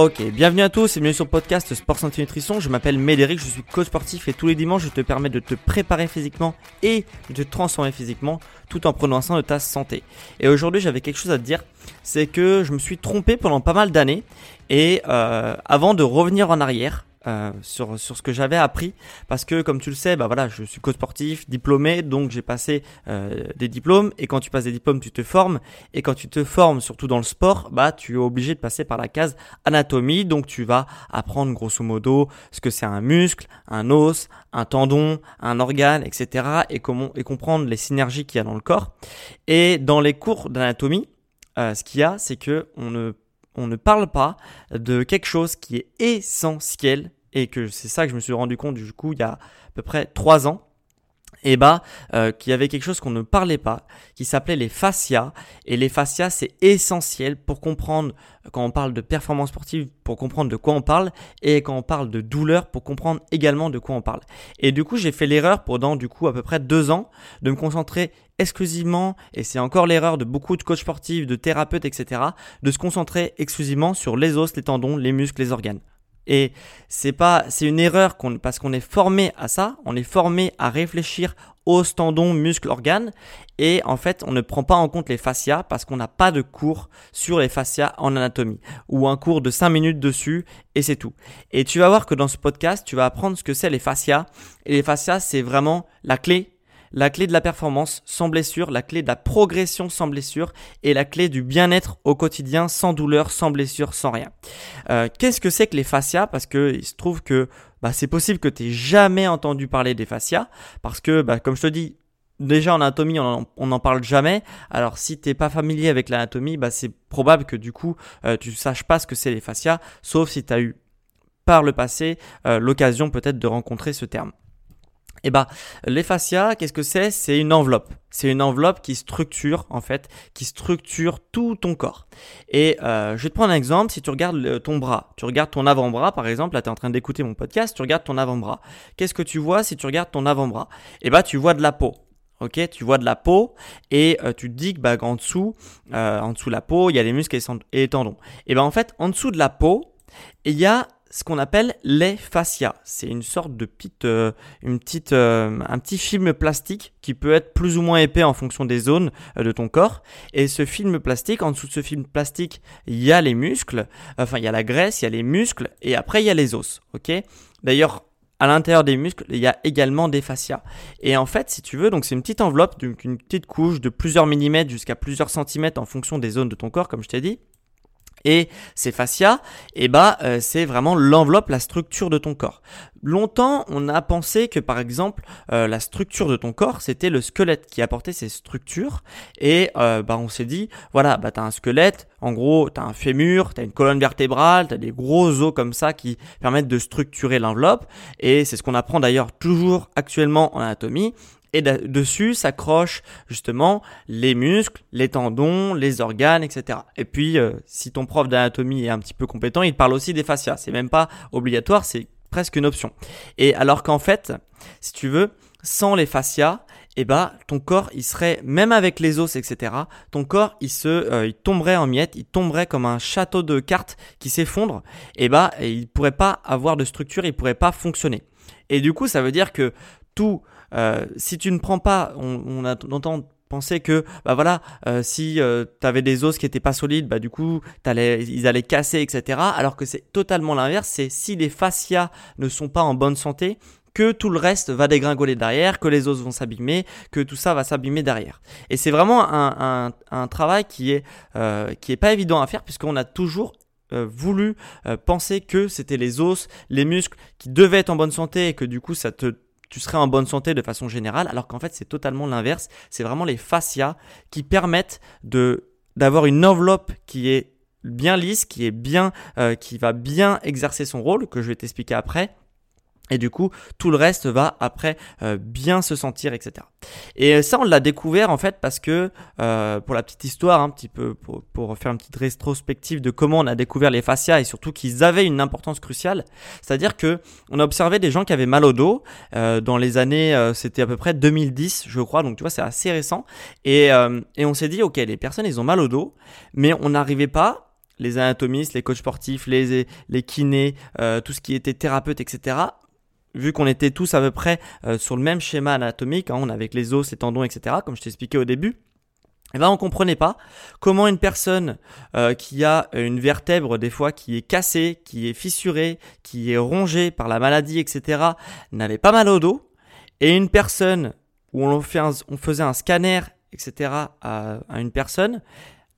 Ok, bienvenue à tous et bienvenue sur le podcast Sport Santé Nutrition. Je m'appelle Médéric, je suis coach sportif et tous les dimanches je te permets de te préparer physiquement et de te transformer physiquement tout en prenant soin de ta santé. Et aujourd'hui j'avais quelque chose à te dire, c'est que je me suis trompé pendant pas mal d'années et euh, avant de revenir en arrière, euh, sur, sur ce que j'avais appris. Parce que comme tu le sais bah voilà je suis coach sportif diplômé donc j'ai passé euh, des diplômes. Et quand tu passes des diplômes tu te formes. Et quand tu te formes surtout dans le sport bah tu es obligé de passer par la case anatomie. Donc tu vas apprendre grosso modo ce que c'est un muscle un os un tendon un organe etc et comment et comprendre les synergies qu'il y a dans le corps. Et dans les cours d'anatomie euh, ce qu'il y a c'est que on ne on ne parle pas de quelque chose qui est essentiel et que c'est ça que je me suis rendu compte du coup il y a à peu près trois ans et bah euh, qu'il y avait quelque chose qu'on ne parlait pas, qui s'appelait les fascias. Et les fascias, c'est essentiel pour comprendre quand on parle de performance sportive, pour comprendre de quoi on parle, et quand on parle de douleur, pour comprendre également de quoi on parle. Et du coup, j'ai fait l'erreur pendant du coup à peu près deux ans de me concentrer exclusivement, et c'est encore l'erreur de beaucoup de coachs sportifs, de thérapeutes, etc., de se concentrer exclusivement sur les os, les tendons, les muscles, les organes. Et c'est pas, c'est une erreur parce qu'on est formé à ça, on est formé à réfléchir aux tendons, muscles, organes, et en fait, on ne prend pas en compte les fascias parce qu'on n'a pas de cours sur les fascias en anatomie ou un cours de 5 minutes dessus et c'est tout. Et tu vas voir que dans ce podcast, tu vas apprendre ce que c'est les fascias et les fascias, c'est vraiment la clé la clé de la performance sans blessure, la clé de la progression sans blessure et la clé du bien-être au quotidien sans douleur, sans blessure, sans rien. Euh, qu'est-ce que c'est que les fascias? Parce que il se trouve que bah, c'est possible que tu n'aies jamais entendu parler des fascias parce que, bah, comme je te dis, Déjà en anatomie, on n'en parle jamais. Alors si t'es pas familier avec l'anatomie, bah, c'est probable que du coup euh, tu saches pas ce que c'est les fascias, sauf si tu as eu par le passé euh, l'occasion peut-être de rencontrer ce terme. Eh bah, les qu'est-ce que c'est? C'est une enveloppe. C'est une enveloppe qui structure, en fait, qui structure tout ton corps. Et euh, je vais te prendre un exemple. Si tu regardes ton bras, tu regardes ton avant-bras, par exemple, là, tu es en train d'écouter mon podcast, tu regardes ton avant-bras. Qu'est-ce que tu vois si tu regardes ton avant-bras? Eh bah, tu vois de la peau. Ok, tu vois de la peau et euh, tu te dis que bah, en dessous, euh, en dessous de la peau, il y a les muscles et les tendons. Et ben en fait, en dessous de la peau, il y a ce qu'on appelle les fascias. C'est une sorte de petite, euh, une petite, euh, un petit film plastique qui peut être plus ou moins épais en fonction des zones euh, de ton corps. Et ce film plastique, en dessous de ce film plastique, il y a les muscles, enfin il y a la graisse, il y a les muscles, et après il y a les os. Ok? D'ailleurs, à l'intérieur des muscles, il y a également des fascias. Et en fait, si tu veux, donc c'est une petite enveloppe, donc une petite couche de plusieurs millimètres jusqu'à plusieurs centimètres en fonction des zones de ton corps, comme je t'ai dit. Et ces fascias, eh bah, euh, c'est vraiment l'enveloppe, la structure de ton corps. Longtemps, on a pensé que par exemple, euh, la structure de ton corps, c'était le squelette qui apportait ces structures. Et euh, bah, on s'est dit, voilà, bah, tu as un squelette, en gros, tu un fémur, tu as une colonne vertébrale, tu as des gros os comme ça qui permettent de structurer l'enveloppe. Et c'est ce qu'on apprend d'ailleurs toujours actuellement en anatomie. Et dessus s'accrochent justement les muscles, les tendons, les organes, etc. Et puis, euh, si ton prof d'anatomie est un petit peu compétent, il parle aussi des fascias. C'est même pas obligatoire, c'est presque une option. Et alors qu'en fait, si tu veux, sans les fascias, eh bah ton corps il serait même avec les os etc ton corps il se euh, il tomberait en miettes il tomberait comme un château de cartes qui s'effondre et eh bah il pourrait pas avoir de structure il pourrait pas fonctionner et du coup ça veut dire que tout euh, si tu ne prends pas on, on, a, on entend penser que bah voilà euh, si euh, tu avais des os qui étaient pas solides bah du coup allais, ils allaient casser etc alors que c'est totalement l'inverse c'est si les fascias ne sont pas en bonne santé que tout le reste va dégringoler derrière, que les os vont s'abîmer, que tout ça va s'abîmer derrière. Et c'est vraiment un, travail qui est, euh, qui est pas évident à faire puisqu'on a toujours euh, voulu euh, penser que c'était les os, les muscles qui devaient être en bonne santé et que du coup ça te tu serais en bonne santé de façon générale, alors qu'en fait c'est totalement l'inverse. C'est vraiment les fascias qui permettent de d'avoir une enveloppe qui est bien lisse, qui est bien, qui va bien exercer son rôle, que je vais t'expliquer après, et du coup, tout le reste va après euh, bien se sentir, etc. Et ça, on l'a découvert en fait parce que, euh, pour la petite histoire, un petit peu pour, pour, faire une petite rétrospective de comment on a découvert les fascias et surtout qu'ils avaient une importance cruciale. C'est-à-dire que on a observé des gens qui avaient mal au dos euh, dans les années, euh, c'était à peu près 2010, je crois. Donc tu vois, c'est assez récent. Et, euh, et on s'est dit, ok, les personnes, ils ont mal au dos, mais on n'arrivait pas les anatomistes, les coachs sportifs, les, les kinés, euh, tout ce qui était thérapeute, etc vu qu'on était tous à peu près euh, sur le même schéma anatomique, hein, on avec les os, les tendons, etc., comme je t'expliquais au début, eh ben on comprenait pas comment une personne euh, qui a une vertèbre des fois qui est cassée, qui est fissurée, qui est rongée par la maladie, etc., n'avait pas mal au dos, et une personne où on, faisait un scanner, etc., à une personne,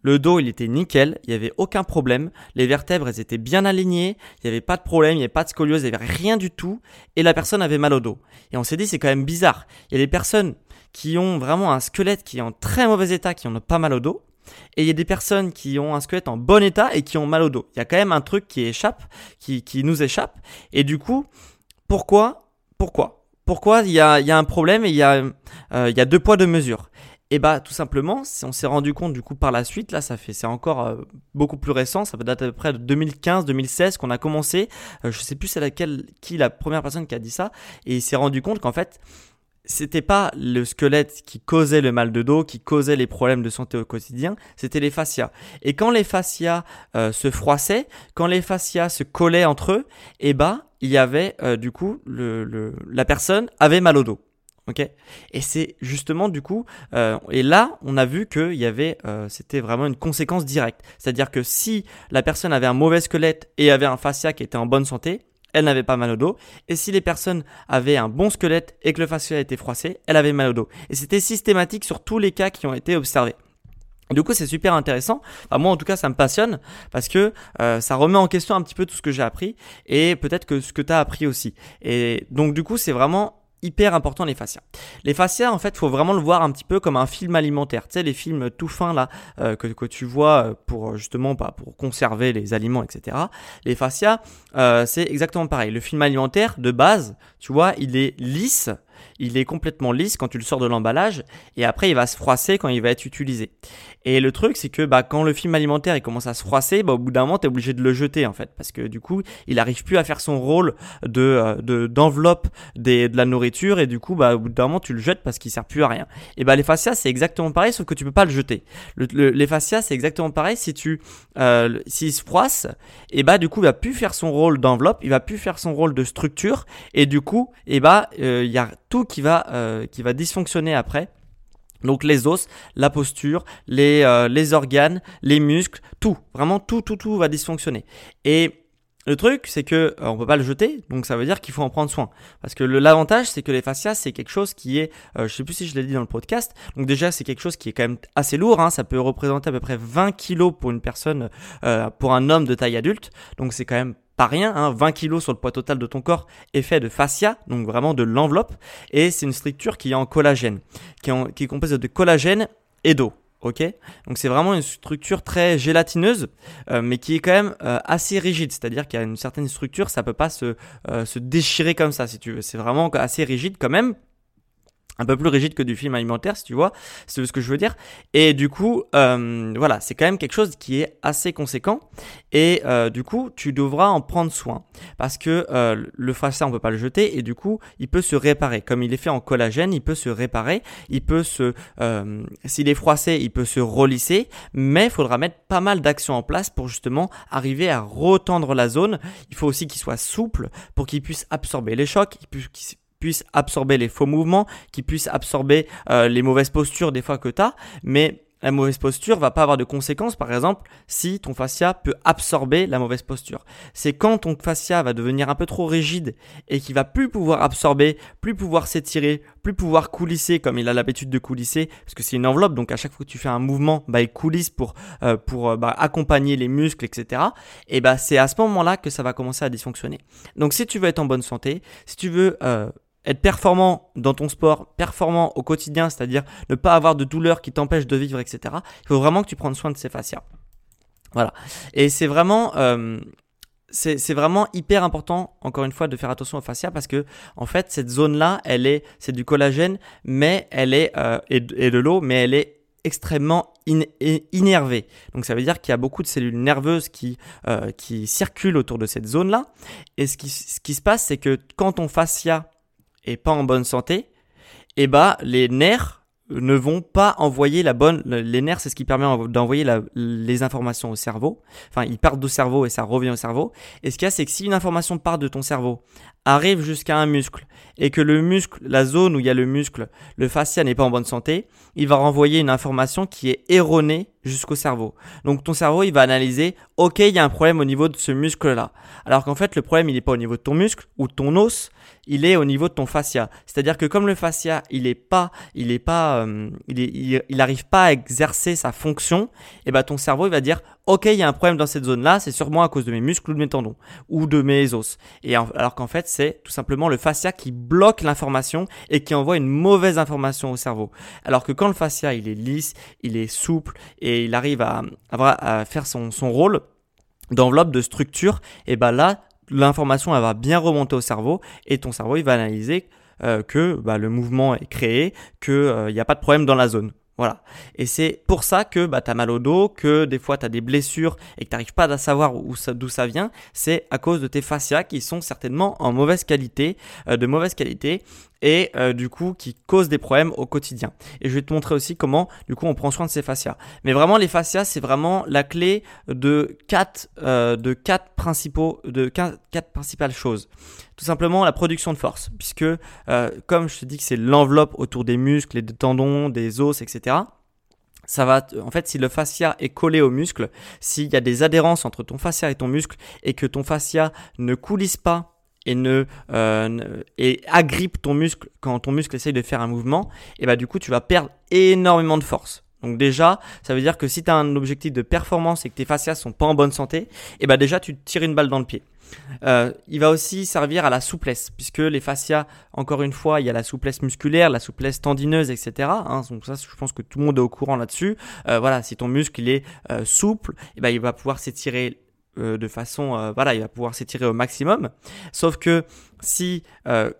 le dos, il était nickel, il n'y avait aucun problème. Les vertèbres, étaient bien alignées, il n'y avait pas de problème, il n'y avait pas de scoliose, il n'y avait rien du tout. Et la personne avait mal au dos. Et on s'est dit, c'est quand même bizarre. Il y a des personnes qui ont vraiment un squelette qui est en très mauvais état, qui ont pas mal au dos. Et il y a des personnes qui ont un squelette en bon état et qui ont mal au dos. Il y a quand même un truc qui échappe, qui, nous échappe. Et du coup, pourquoi Pourquoi Pourquoi il y a, y a un problème et il y euh, il y a deux poids, deux mesures et bah tout simplement, on s'est rendu compte du coup par la suite, là ça fait c'est encore euh, beaucoup plus récent, ça dater à peu près de 2015-2016 qu'on a commencé, euh, je sais plus c'est laquelle qui la première personne qui a dit ça, et il s'est rendu compte qu'en fait c'était pas le squelette qui causait le mal de dos, qui causait les problèmes de santé au quotidien, c'était les fascias. Et quand les fascias euh, se froissaient, quand les fascias se collaient entre eux, et bah il y avait du coup le, le, la personne avait mal au dos. Ok Et c'est justement du coup, euh, et là, on a vu que y avait, euh, c'était vraiment une conséquence directe. C'est-à-dire que si la personne avait un mauvais squelette et avait un fascia qui était en bonne santé, elle n'avait pas mal au dos. Et si les personnes avaient un bon squelette et que le fascia était froissé, elle avait mal au dos. Et c'était systématique sur tous les cas qui ont été observés. Du coup, c'est super intéressant. moi, en tout cas, ça me passionne parce que euh, ça remet en question un petit peu tout ce que j'ai appris et peut-être que ce que tu as appris aussi. Et donc, du coup, c'est vraiment hyper important les fascias. Les fascias, en fait, faut vraiment le voir un petit peu comme un film alimentaire. Tu sais, les films tout fins là euh, que, que tu vois euh, pour justement pas pour conserver les aliments, etc. Les fascias, euh, c'est exactement pareil. Le film alimentaire de base, tu vois, il est lisse, il est complètement lisse quand tu le sors de l'emballage et après il va se froisser quand il va être utilisé. Et le truc, c'est que bah, quand le film alimentaire il commence à se froisser, bah, au bout d'un moment, tu es obligé de le jeter en fait. Parce que du coup, il n'arrive plus à faire son rôle de, euh, de, d'enveloppe des, de la nourriture. Et du coup, bah, au bout d'un moment, tu le jettes parce qu'il sert plus à rien. Et bah, les fascias, c'est exactement pareil, sauf que tu peux pas le jeter. Le, les fascias, c'est exactement pareil. Si tu, euh, s'il se froisse, et bah, du coup, il va plus faire son rôle d'enveloppe, il va plus faire son rôle de structure. Et du coup, et bah, euh, il y a tout qui va, euh, qui va dysfonctionner après. Donc les os, la posture, les, euh, les organes, les muscles, tout, vraiment tout, tout, tout va dysfonctionner. Et le truc, c'est que euh, on peut pas le jeter, donc ça veut dire qu'il faut en prendre soin. Parce que l'avantage, c'est que les fascias, c'est quelque chose qui est, euh, je sais plus si je l'ai dit dans le podcast, donc déjà c'est quelque chose qui est quand même assez lourd, hein, ça peut représenter à peu près 20 kilos pour une personne, euh, pour un homme de taille adulte, donc c'est quand même pas rien, hein, 20 kilos sur le poids total de ton corps est fait de fascia, donc vraiment de l'enveloppe, et c'est une structure qui est en collagène, qui est, qui est composée de collagène et d'eau. Ok, donc c'est vraiment une structure très gélatineuse, euh, mais qui est quand même euh, assez rigide. C'est-à-dire qu'il y a une certaine structure, ça peut pas se, euh, se déchirer comme ça, si tu veux. C'est vraiment assez rigide quand même. Un peu plus rigide que du film alimentaire, si tu vois, c'est ce que je veux dire. Et du coup, euh, voilà, c'est quand même quelque chose qui est assez conséquent. Et euh, du coup, tu devras en prendre soin parce que euh, le fascia, on peut pas le jeter et du coup, il peut se réparer. Comme il est fait en collagène, il peut se réparer, il peut se, s'il est froissé, il peut se relisser. Mais il faudra mettre pas mal d'actions en place pour justement arriver à retendre la zone. Il faut aussi qu'il soit souple pour qu'il puisse absorber les chocs, puisse absorber les faux mouvements, qui puisse absorber euh, les mauvaises postures des fois que tu as, mais la mauvaise posture va pas avoir de conséquences, par exemple, si ton fascia peut absorber la mauvaise posture. C'est quand ton fascia va devenir un peu trop rigide et qu'il va plus pouvoir absorber, plus pouvoir s'étirer, plus pouvoir coulisser comme il a l'habitude de coulisser, parce que c'est une enveloppe, donc à chaque fois que tu fais un mouvement, bah, il coulisse pour, euh, pour euh, bah, accompagner les muscles, etc. Et bah, c'est à ce moment-là que ça va commencer à dysfonctionner. Donc si tu veux être en bonne santé, si tu veux être performant dans ton sport, performant au quotidien, c'est-à-dire ne pas avoir de douleur qui t'empêche de vivre, etc. Il faut vraiment que tu prennes soin de ces fascias. Voilà. Et c'est vraiment, euh, c'est vraiment hyper important, encore une fois, de faire attention aux fascias parce que, en fait, cette zone-là, elle est, c'est du collagène, mais elle est, euh, et, de l'eau, mais elle est extrêmement innervée. Donc ça veut dire qu'il y a beaucoup de cellules nerveuses qui, euh, qui circulent autour de cette zone-là. Et ce qui, ce qui se passe, c'est que quand ton fascia et pas en bonne santé, et eh bah les nerfs ne vont pas envoyer la bonne. Les nerfs, c'est ce qui permet d'envoyer les informations au cerveau. Enfin, ils partent du cerveau et ça revient au cerveau. Et ce qu'il y a, c'est que si une information part de ton cerveau, arrive jusqu'à un muscle, et que le muscle, la zone où il y a le muscle, le fascia n'est pas en bonne santé, il va renvoyer une information qui est erronée jusqu'au cerveau. Donc ton cerveau, il va analyser, ok, il y a un problème au niveau de ce muscle-là. Alors qu'en fait, le problème, il n'est pas au niveau de ton muscle ou de ton os, il est au niveau de ton fascia. C'est-à-dire que comme le fascia, il est pas, il est pas, euh, il, il, arrive pas à exercer sa fonction, et eh ben ton cerveau il va dire, ok, il y a un problème dans cette zone-là, c'est sûrement à cause de mes muscles ou de mes tendons ou de mes os. Et alors qu'en fait, c'est tout simplement le fascia qui bloque l'information et qui envoie une mauvaise information au cerveau. Alors que quand le fascia il est lisse, il est souple et il arrive à, faire son, rôle d'enveloppe de structure, et ben là l'information elle va bien remonter au cerveau et ton cerveau il va analyser euh, que bah, le mouvement est créé, qu'il euh, n'y a pas de problème dans la zone. Voilà. Et c'est pour ça que bah, tu as mal au dos, que des fois tu as des blessures et que tu n'arrives pas à savoir d'où ça, vient. C'est à cause de tes fascias qui sont certainement en mauvaise qualité, euh, de mauvaise qualité et euh, du coup qui causent des problèmes au quotidien. Et je vais te montrer aussi comment du coup on prend soin de ces fascias. Mais vraiment les fascias c'est vraiment la clé de quatre, euh, de quatre principaux, de quatre, principales choses. Tout simplement la production de force, puisque euh, comme je te dis que c'est l'enveloppe autour des muscles des tendons, des os, etc. Ça va, en fait, si le fascia est collé au muscle, s'il y a des adhérences entre ton fascia et ton muscle et que ton fascia ne coulisse pas et ne euh, et agrippe ton muscle quand ton muscle essaye de faire un mouvement, et bah du coup tu vas perdre énormément de force. Donc déjà, ça veut dire que si tu as un objectif de performance et que tes fascias sont pas en bonne santé, et bah déjà tu tires une balle dans le pied. Euh, il va aussi servir à la souplesse, puisque les fascias, encore une fois, il y a la souplesse musculaire, la souplesse tendineuse, etc. Hein, donc ça, je pense que tout le monde est au courant là-dessus. Euh, voilà, si ton muscle est euh, souple, eh ben, il va pouvoir s'étirer de façon, voilà, il va pouvoir s'étirer au maximum. Sauf que si,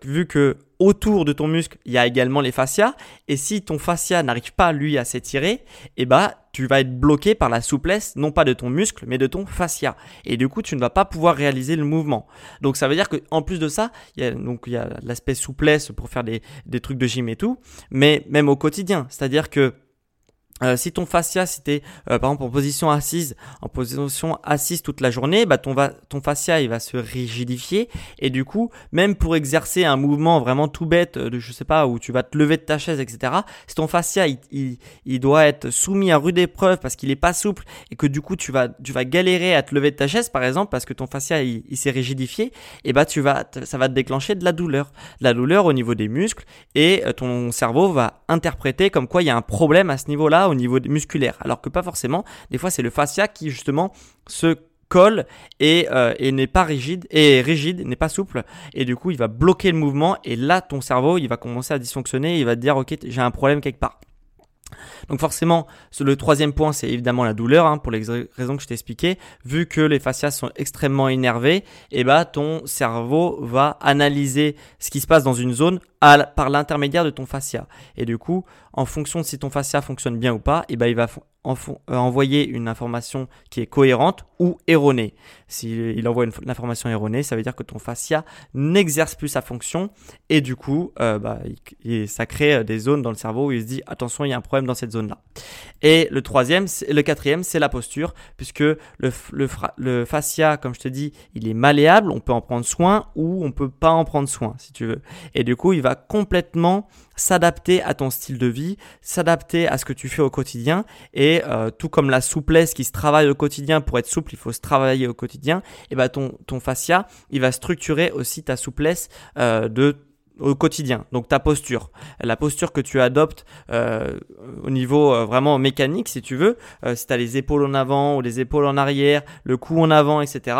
vu que autour de ton muscle, il y a également les fascias. Et si ton fascia n'arrive pas, lui, à s'étirer, eh bah, tu vas être bloqué par la souplesse, non pas de ton muscle, mais de ton fascia. Et du coup, tu ne vas pas pouvoir réaliser le mouvement. Donc, ça veut dire qu'en plus de ça, il y a, donc, il y a l'aspect souplesse pour faire des, des trucs de gym et tout, mais même au quotidien. C'est-à-dire que euh, si ton fascia, si tu euh, par exemple en position assise, en position assise toute la journée, bah ton, va, ton fascia il va se rigidifier et du coup, même pour exercer un mouvement vraiment tout bête, de, je sais pas, où tu vas te lever de ta chaise, etc. Si ton fascia il, il, doit être soumis à rude épreuve parce qu'il est pas souple et que du coup tu vas, tu vas galérer à te lever de ta chaise par exemple parce que ton fascia il, s'est rigidifié, et bah tu vas, ça va te déclencher de la douleur, de la douleur au niveau des muscles et euh, ton cerveau va interpréter comme quoi il y a un problème à ce niveau-là au niveau musculaire. Alors que pas forcément. Des fois, c'est le fascia qui justement se colle et, euh, n'est pas rigide et rigide n'est pas souple et du coup il va bloquer le mouvement et là ton cerveau il va commencer à dysfonctionner il va te dire ok j'ai un problème quelque part donc forcément, le troisième point, c'est évidemment la douleur, hein, pour les raisons que je t'ai expliquées. Vu que les fascias sont extrêmement énervés, et eh bah, ton cerveau va analyser ce qui se passe dans une zone par l'intermédiaire de ton fascia. Et du coup, en fonction de si ton fascia fonctionne bien ou pas, et eh ben il va euh, envoyer une information qui est cohérente ou erronée. S'il envoie une, information erronée, ça veut dire que ton fascia n'exerce plus sa fonction et du coup, euh, bah, ça crée euh, des zones dans le cerveau où il se dit attention, il y a un problème dans cette zone-là. Et le troisième, le quatrième, c'est la posture, puisque le, le, fascia, comme je te dis, il est malléable, on peut en prendre soin ou on peut pas en prendre soin, si tu veux. Et du coup, il va complètement s'adapter à ton style de vie, s'adapter à ce que tu fais au quotidien et euh, tout comme la souplesse qui se travaille au quotidien pour être souple, il faut se travailler au quotidien. Et ben ton ton fascia, il va structurer aussi ta souplesse euh, de au quotidien. Donc ta posture, la posture que tu adoptes euh, au niveau vraiment mécanique, si tu veux, si tu as les épaules en avant ou les épaules en arrière, le cou en avant, etc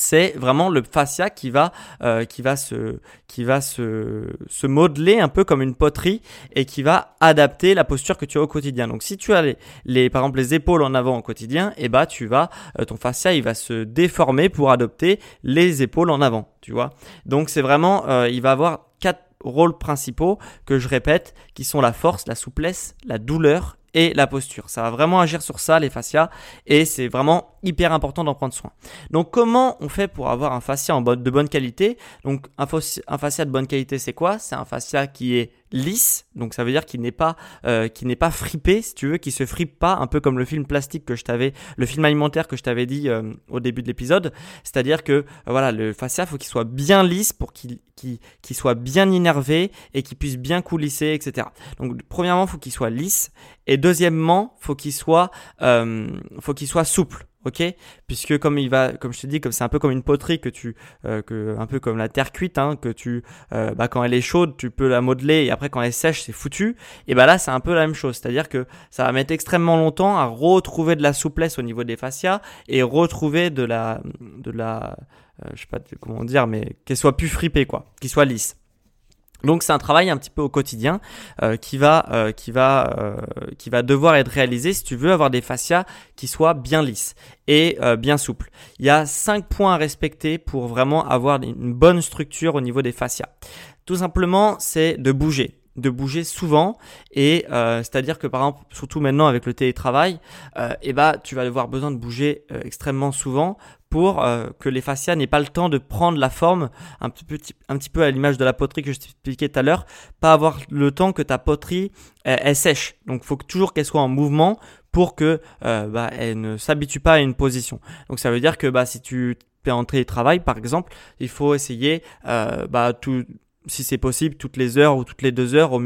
c'est vraiment le fascia qui va, euh, se, modeler un peu comme une poterie et qui va adapter la posture que tu as au quotidien. Donc si tu as les, par exemple les épaules en avant au quotidien, eh bah tu vas, euh, ton fascia va se déformer pour adopter les épaules en avant, tu vois. Donc c'est vraiment, euh, il va avoir quatre rôles principaux que je répète, qui sont la force, la souplesse, la douleur et la posture. Ça va vraiment agir sur ça, les fascias, et c'est vraiment hyper important d'en prendre soin. Donc comment on fait pour avoir un fascia en de bonne qualité? Donc un, fascia de bonne qualité, c'est quoi? C'est un fascia qui est lisse, donc ça veut dire qu'il n'est pas euh, qui n'est pas fripé, si tu veux, qui se fripe pas, un peu comme le film plastique que je t'avais, le film alimentaire que je t'avais dit euh, au début de l'épisode. C'est-à-dire que euh, voilà, le fascia faut qu'il soit bien lisse pour qu'il qu'il soit bien innervé et qu'il puisse bien coulisser, etc. Donc premièrement, faut qu'il soit lisse et deuxièmement, faut qu'il soit faut qu'il soit souple ok? Puisque comme il va comme je te dis comme c'est un peu comme une poterie que tu euh, que un peu comme la terre cuite hein, que tu euh, bah, quand elle est chaude tu peux la modeler et après quand elle est sèche c'est foutu. Et bah là c'est un peu la même chose. C'est à dire que ça va mettre extrêmement longtemps à retrouver de la souplesse au niveau des fascias et retrouver de la de la euh, je sais pas comment dire mais qu'elle soit plus fripée quoi qu'il soit lisse donc c'est un travail un petit peu au quotidien euh, qui va euh, qui va euh, qui va devoir être réalisé si tu veux avoir des fascias qui soient bien lisses et bien souples. Il y a cinq points à respecter pour vraiment avoir une bonne structure au niveau des fascias. Tout simplement, c'est de bouger de bouger souvent et c'est-à-dire que par exemple surtout maintenant avec le télétravail et eh bah tu vas avoir besoin de bouger extrêmement souvent pour euh, que les fascias n'aient pas le temps de prendre la forme, un petit peu, un petit peu à l'image de la poterie que je t'expliquais tout à l'heure, pas avoir le temps que ta poterie elle, sèche. Donc il faut toujours qu'elle soit en mouvement pour que euh, bah, elle ne s'habitue pas à une position. Donc ça veut dire que bah, si tu es en télétravail par exemple, il faut essayer euh, bah, tout si c'est possible, toutes les heures ou toutes les deux heures, au,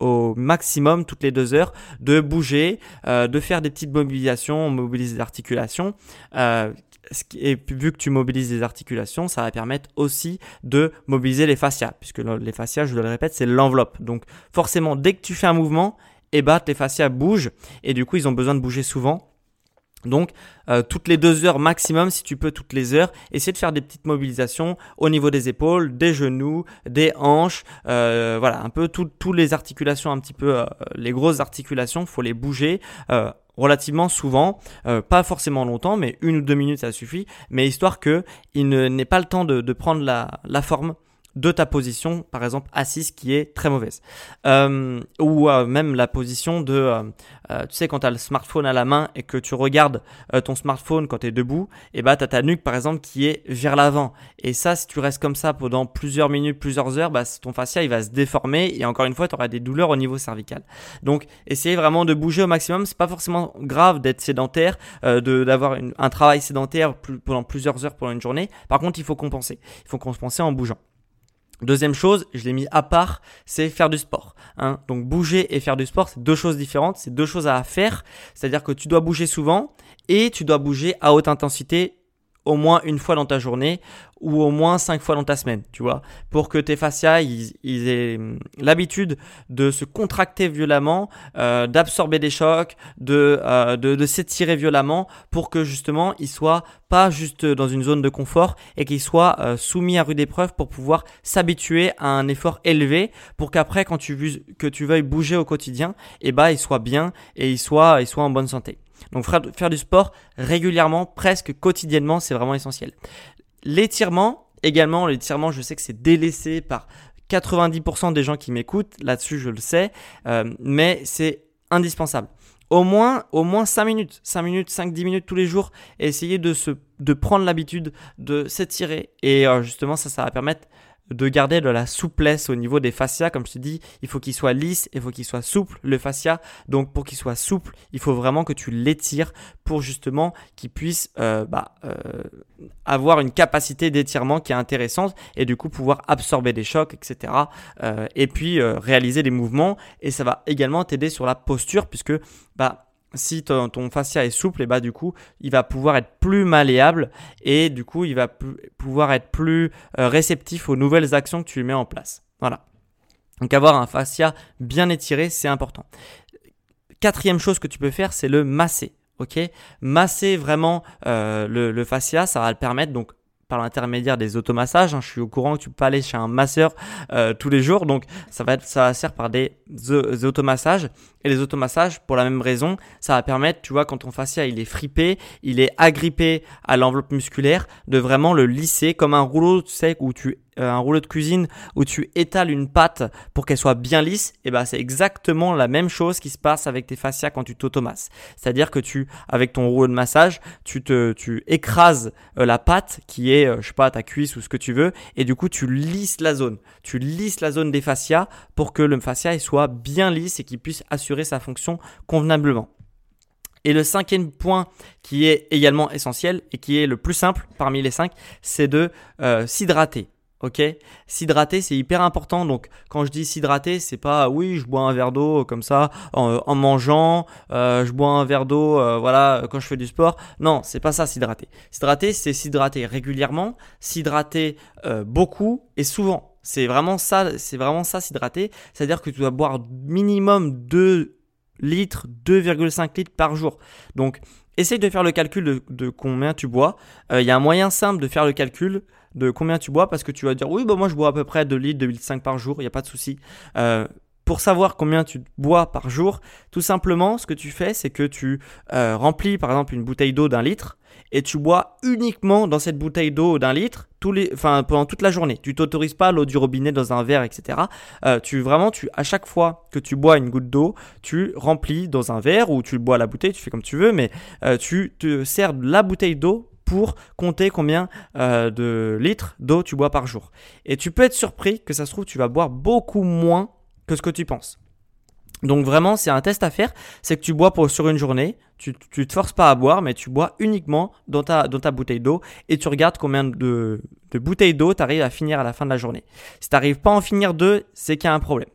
au maximum toutes les deux heures, de bouger, euh, de faire des petites mobilisations, mobiliser des articulations, euh, et vu que tu mobilises les articulations, ça va permettre aussi de mobiliser les fascias, puisque les fascias, je le répète, c'est l'enveloppe. Donc forcément, dès que tu fais un mouvement, eh bah, tes fascias bougent, et du coup, ils ont besoin de bouger souvent. Donc, euh, toutes les deux heures maximum, si tu peux, toutes les heures, essayer de faire des petites mobilisations au niveau des épaules, des genoux, des hanches, euh, voilà, un peu toutes les articulations, un petit peu euh, les grosses articulations, faut les bouger relativement souvent, pas forcément longtemps, mais une ou deux minutes ça suffit, mais histoire que il n'ait pas le temps de, prendre la forme de ta position, par exemple assise, qui est très mauvaise. Euh, ou euh, même la position de, euh, tu sais, quand tu as le smartphone à la main et que tu regardes ton smartphone quand tu es debout, et bah tu as ta nuque, par exemple, qui est vers l'avant. Et ça, si tu restes comme ça pendant plusieurs minutes, plusieurs heures, bah, ton fascia, il va se déformer et encore une fois, tu auras des douleurs au niveau cervical. Donc, essayez vraiment de bouger au maximum. C'est pas forcément grave d'être sédentaire, de d'avoir un travail sédentaire pendant plusieurs heures pendant une journée. Par contre, il faut compenser. Il faut compenser en bougeant. Deuxième chose, je l'ai mis à part, c'est faire du sport. Hein. Donc bouger et faire du sport, c'est deux choses différentes, c'est deux choses à faire. C'est-à-dire que tu dois bouger souvent et tu dois bouger à haute intensité au moins une fois dans ta journée ou au moins cinq fois dans ta semaine, tu vois, pour que tes fascias ils, aient hum, l'habitude de se contracter violemment, euh, d'absorber des chocs, de, euh, de, de s'étirer violemment, pour que justement ils soient pas juste dans une zone de confort et qu'ils soient euh, soumis à rude épreuve pour pouvoir s'habituer à un effort élevé, pour qu'après quand tu que tu veuilles bouger au quotidien, et eh bah ils soient bien et ils soient ils soient en bonne santé. Donc faire du sport régulièrement, presque quotidiennement, c'est vraiment essentiel. L'étirement, également, l'étirement, je sais que c'est délaissé par 90% des gens qui m'écoutent, là-dessus je le sais, euh, mais c'est indispensable. Au moins, au moins 5 minutes, 5 minutes, 5-10 minutes tous les jours, et essayer de, se, de prendre l'habitude de s'étirer. Et euh, justement, ça, ça va permettre de garder de la souplesse au niveau des fascias. Comme je te dis, il faut qu'il soit lisse, il faut qu'il soit souple, le fascia. Donc pour qu'il soit souple, il faut vraiment que tu l'étires pour justement qu'il puisse euh, bah, euh, avoir une capacité d'étirement qui est intéressante et du coup pouvoir absorber des chocs, etc. Euh, et puis réaliser des mouvements. Et ça va également t'aider sur la posture puisque bah, si ton, fascia est souple, et bah du coup, il va pouvoir être plus malléable et du coup, il va pouvoir être plus euh, réceptif aux nouvelles actions que tu lui mets en place. Voilà. Donc avoir un fascia bien étiré, c'est important. Quatrième chose que tu peux faire, c'est le masser. Ok, masser vraiment euh, le, le, fascia, ça va le permettre donc par l'intermédiaire des automassages. Hein. Je suis au courant que tu peux pas aller chez un masseur euh, tous les jours, donc ça va être, ça va faire par des, des, automassages. Et les automassages, pour la même raison, ça va permettre, tu vois, quand ton fascia il est fripé, il est agrippé à l'enveloppe musculaire, de vraiment le lisser comme un rouleau, tu sais, où tu euh, un rouleau de cuisine où tu étales une pâte pour qu'elle soit bien lisse, et ben c'est exactement la même chose qui se passe avec tes fascias quand tu t'automasses. C'est-à-dire que tu, avec ton rouleau de massage, tu te, tu écrases euh, la pâte qui est, euh, je sais pas, ta cuisse ou ce que tu veux, et du coup tu lisses la zone. Tu lisses la zone des fascias pour que le fascia soit bien lisse et qu'il puisse assurer sa fonction convenablement. Et le cinquième point qui est également essentiel et qui est le plus simple parmi les cinq, c'est de s'hydrater. Ok, s'hydrater c'est hyper important. Donc quand je dis s'hydrater, c'est pas oui je bois un verre d'eau comme ça en, mangeant, euh, je bois un verre d'eau euh, voilà quand je fais du sport. Non, c'est pas ça s'hydrater. S'hydrater c'est s'hydrater régulièrement, s'hydrater euh, beaucoup et souvent. C'est vraiment ça, c'est vraiment ça s'hydrater. C'est-à-dire que tu dois boire minimum 2 litres, 2,5 litres par jour. Donc essaye de faire le calcul de combien tu bois. Il y a un moyen simple de faire le calcul de combien tu bois parce que tu vas dire oui, bah moi je bois à peu près 2 litres, 2 litres 5 par jour, il n'y a pas de souci. Euh, pour savoir combien tu bois par jour, tout simplement, ce que tu fais, c'est que tu euh, remplis par exemple une bouteille d'eau d'un litre et tu bois uniquement dans cette bouteille d'eau d'un litre tous les, enfin, pendant toute la journée. Tu t'autorises pas l'eau du robinet dans un verre, etc. Euh, tu vraiment, tu à chaque fois que tu bois une goutte d'eau, tu remplis dans un verre ou tu bois la bouteille, tu fais comme tu veux, mais tu te sers la bouteille d'eau pour compter combien euh, de litres d'eau tu bois par jour. Et tu peux être surpris que ça se trouve, tu vas boire beaucoup moins que ce que tu penses. Donc vraiment, c'est un test à faire, c'est que tu bois pour, sur une journée, tu, tu te forces pas à boire, mais tu bois uniquement dans ta, dans ta bouteille d'eau et tu regardes combien de, de bouteilles d'eau tu arrives à finir à la fin de la journée. Si tu n'arrives pas à en finir deux, c'est qu'il y a un problème.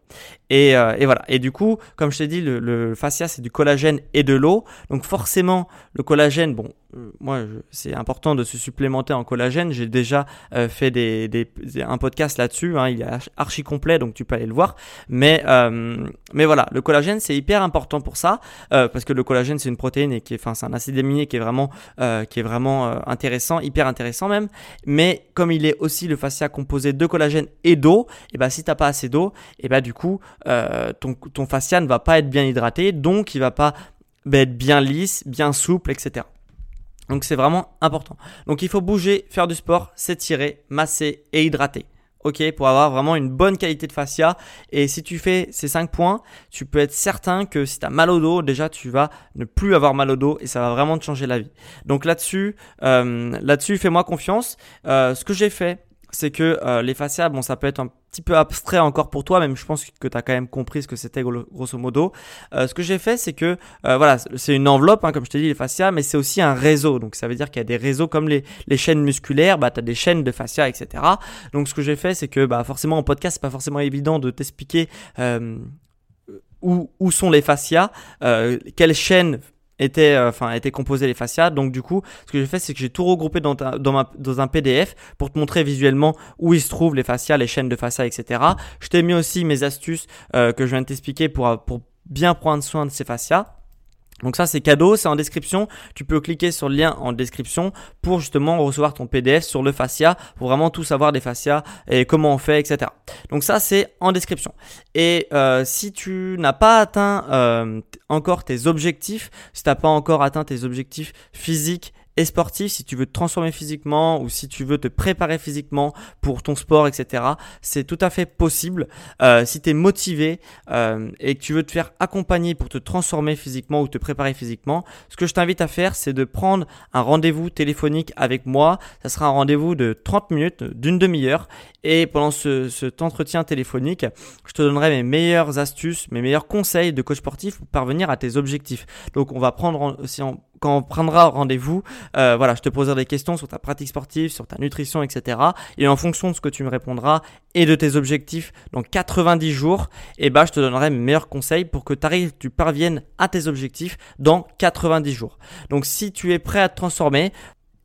Et, euh, et, voilà. Et du coup, comme je t'ai dit, le, fascia, c'est du collagène et de l'eau. Donc forcément, le collagène, bon, euh, moi, c'est important de se supplémenter en collagène. J'ai déjà euh, fait des, des, un podcast là-dessus. Hein, il est archi complet, donc tu peux aller le voir. Mais, mais voilà, le collagène, c'est hyper important pour ça. parce que le collagène, c'est une protéine et qui est, enfin, c'est un acide aminé qui est vraiment, qui est vraiment intéressant, hyper intéressant même. Mais comme il est aussi le fascia composé de collagène et d'eau, et ben si t'as pas assez d'eau, et ben du coup euh, ton, ton fascia ne va pas être bien hydraté, donc il va pas être bien lisse, bien souple, etc. Donc c'est vraiment important. Donc il faut bouger, faire du sport, s'étirer, masser et hydrater. Ok, pour avoir vraiment une bonne qualité de fascia. Et si tu fais ces 5 points, tu peux être certain que si tu as mal au dos, déjà tu vas ne plus avoir mal au dos et ça va vraiment te changer la vie. Donc là-dessus, euh, là-dessus, fais-moi confiance. Euh, ce que j'ai fait, c'est que euh, les fascias, bon, ça peut être un petit peu abstrait encore pour toi, même je pense que tu as quand même compris ce que c'était grosso modo. Euh, ce que j'ai fait, c'est que euh, voilà, c'est une enveloppe, hein, comme je t'ai dit, les fascias, mais c'est aussi un réseau. Donc ça veut dire qu'il y a des réseaux comme les, les chaînes musculaires, bah, tu as des chaînes de fascia, etc. Donc ce que j'ai fait, c'est que bah, forcément en podcast, c'est pas forcément évident de t'expliquer où, où sont les fascias, quelles chaînes étaient, euh, enfin, étaient composés les fascias. Donc du coup, ce que j'ai fait, c'est que j'ai tout regroupé dans, dans, ma, dans, un PDF pour te montrer visuellement où il se trouvent les fascias, les chaînes de fascia, etc. Je t'ai mis aussi mes astuces euh, que je viens de t'expliquer pour, pour bien prendre soin de ces fascias. Donc ça c'est cadeau, c'est en description. Tu peux cliquer sur le lien en description pour justement recevoir ton PDF sur le fascia, pour vraiment tout savoir des fascias et comment on fait, etc. Donc ça c'est en description. Et euh, si tu n'as pas atteint euh, encore tes objectifs, si tu n'as pas encore atteint tes objectifs physiques est sportif, si tu veux te transformer physiquement ou si tu veux te préparer physiquement pour ton sport, etc., c'est tout à fait possible. Euh, si tu es motivé euh, et que tu veux te faire accompagner pour te transformer physiquement ou te préparer physiquement, ce que je t'invite à faire, c'est de prendre un rendez-vous téléphonique avec moi. Ça sera un rendez-vous de 30 minutes, d'une demi-heure. Et pendant ce, cet entretien téléphonique, je te donnerai mes meilleures astuces, mes meilleurs conseils de coach sportif pour parvenir à tes objectifs. Donc on va prendre aussi en quand on prendra rendez-vous, euh, voilà, je te poserai des questions sur ta pratique sportive, sur ta nutrition, etc. Et en fonction de ce que tu me répondras et de tes objectifs dans 90 jours, eh ben, je te donnerai mes meilleurs conseils pour que tu arrives, tu parviennes à tes objectifs dans 90 jours. Donc, si tu es prêt à te transformer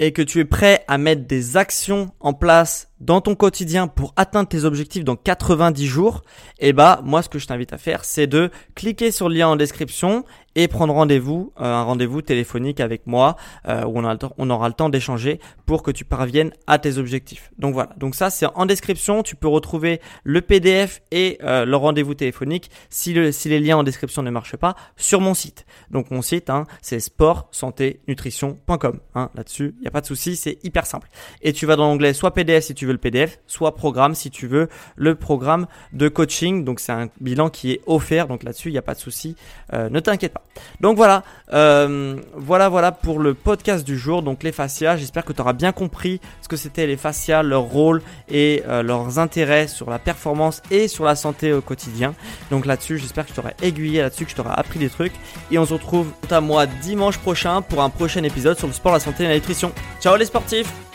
et que tu es prêt à mettre des actions en place dans ton quotidien pour atteindre tes objectifs dans 90 jours, eh bah moi ce que je t'invite à faire c'est de cliquer sur le lien en description et prendre rendez-vous, euh, un rendez-vous téléphonique avec moi euh, où on, a on aura le temps d'échanger pour que tu parviennes à tes objectifs. Donc voilà, donc ça c'est en description, tu peux retrouver le PDF et euh, le rendez-vous téléphonique si, le, si les liens en description ne marchent pas sur mon site. Donc mon site hein, c'est sportsanténutrition.com. Hein, Là-dessus, il n'y a pas de souci, c'est hyper simple. Et tu vas dans l'onglet soit PDF si tu veux le PDF, soit programme si tu veux le programme de coaching. Donc c'est un bilan qui est offert, donc là-dessus il n'y a pas de souci, euh, ne t'inquiète pas. Donc voilà, euh, voilà, voilà pour le podcast du jour. Donc les fascias, j'espère que tu auras bien compris ce que c'était les fascias, leur rôle et euh, leurs intérêts sur la performance et sur la santé au quotidien. Donc là-dessus, j'espère que je t'aurai aiguillé là-dessus, que je t'aurai appris des trucs. Et on se retrouve à moi dimanche prochain pour un prochain épisode sur le sport, la santé et la nutrition. Ciao les sportifs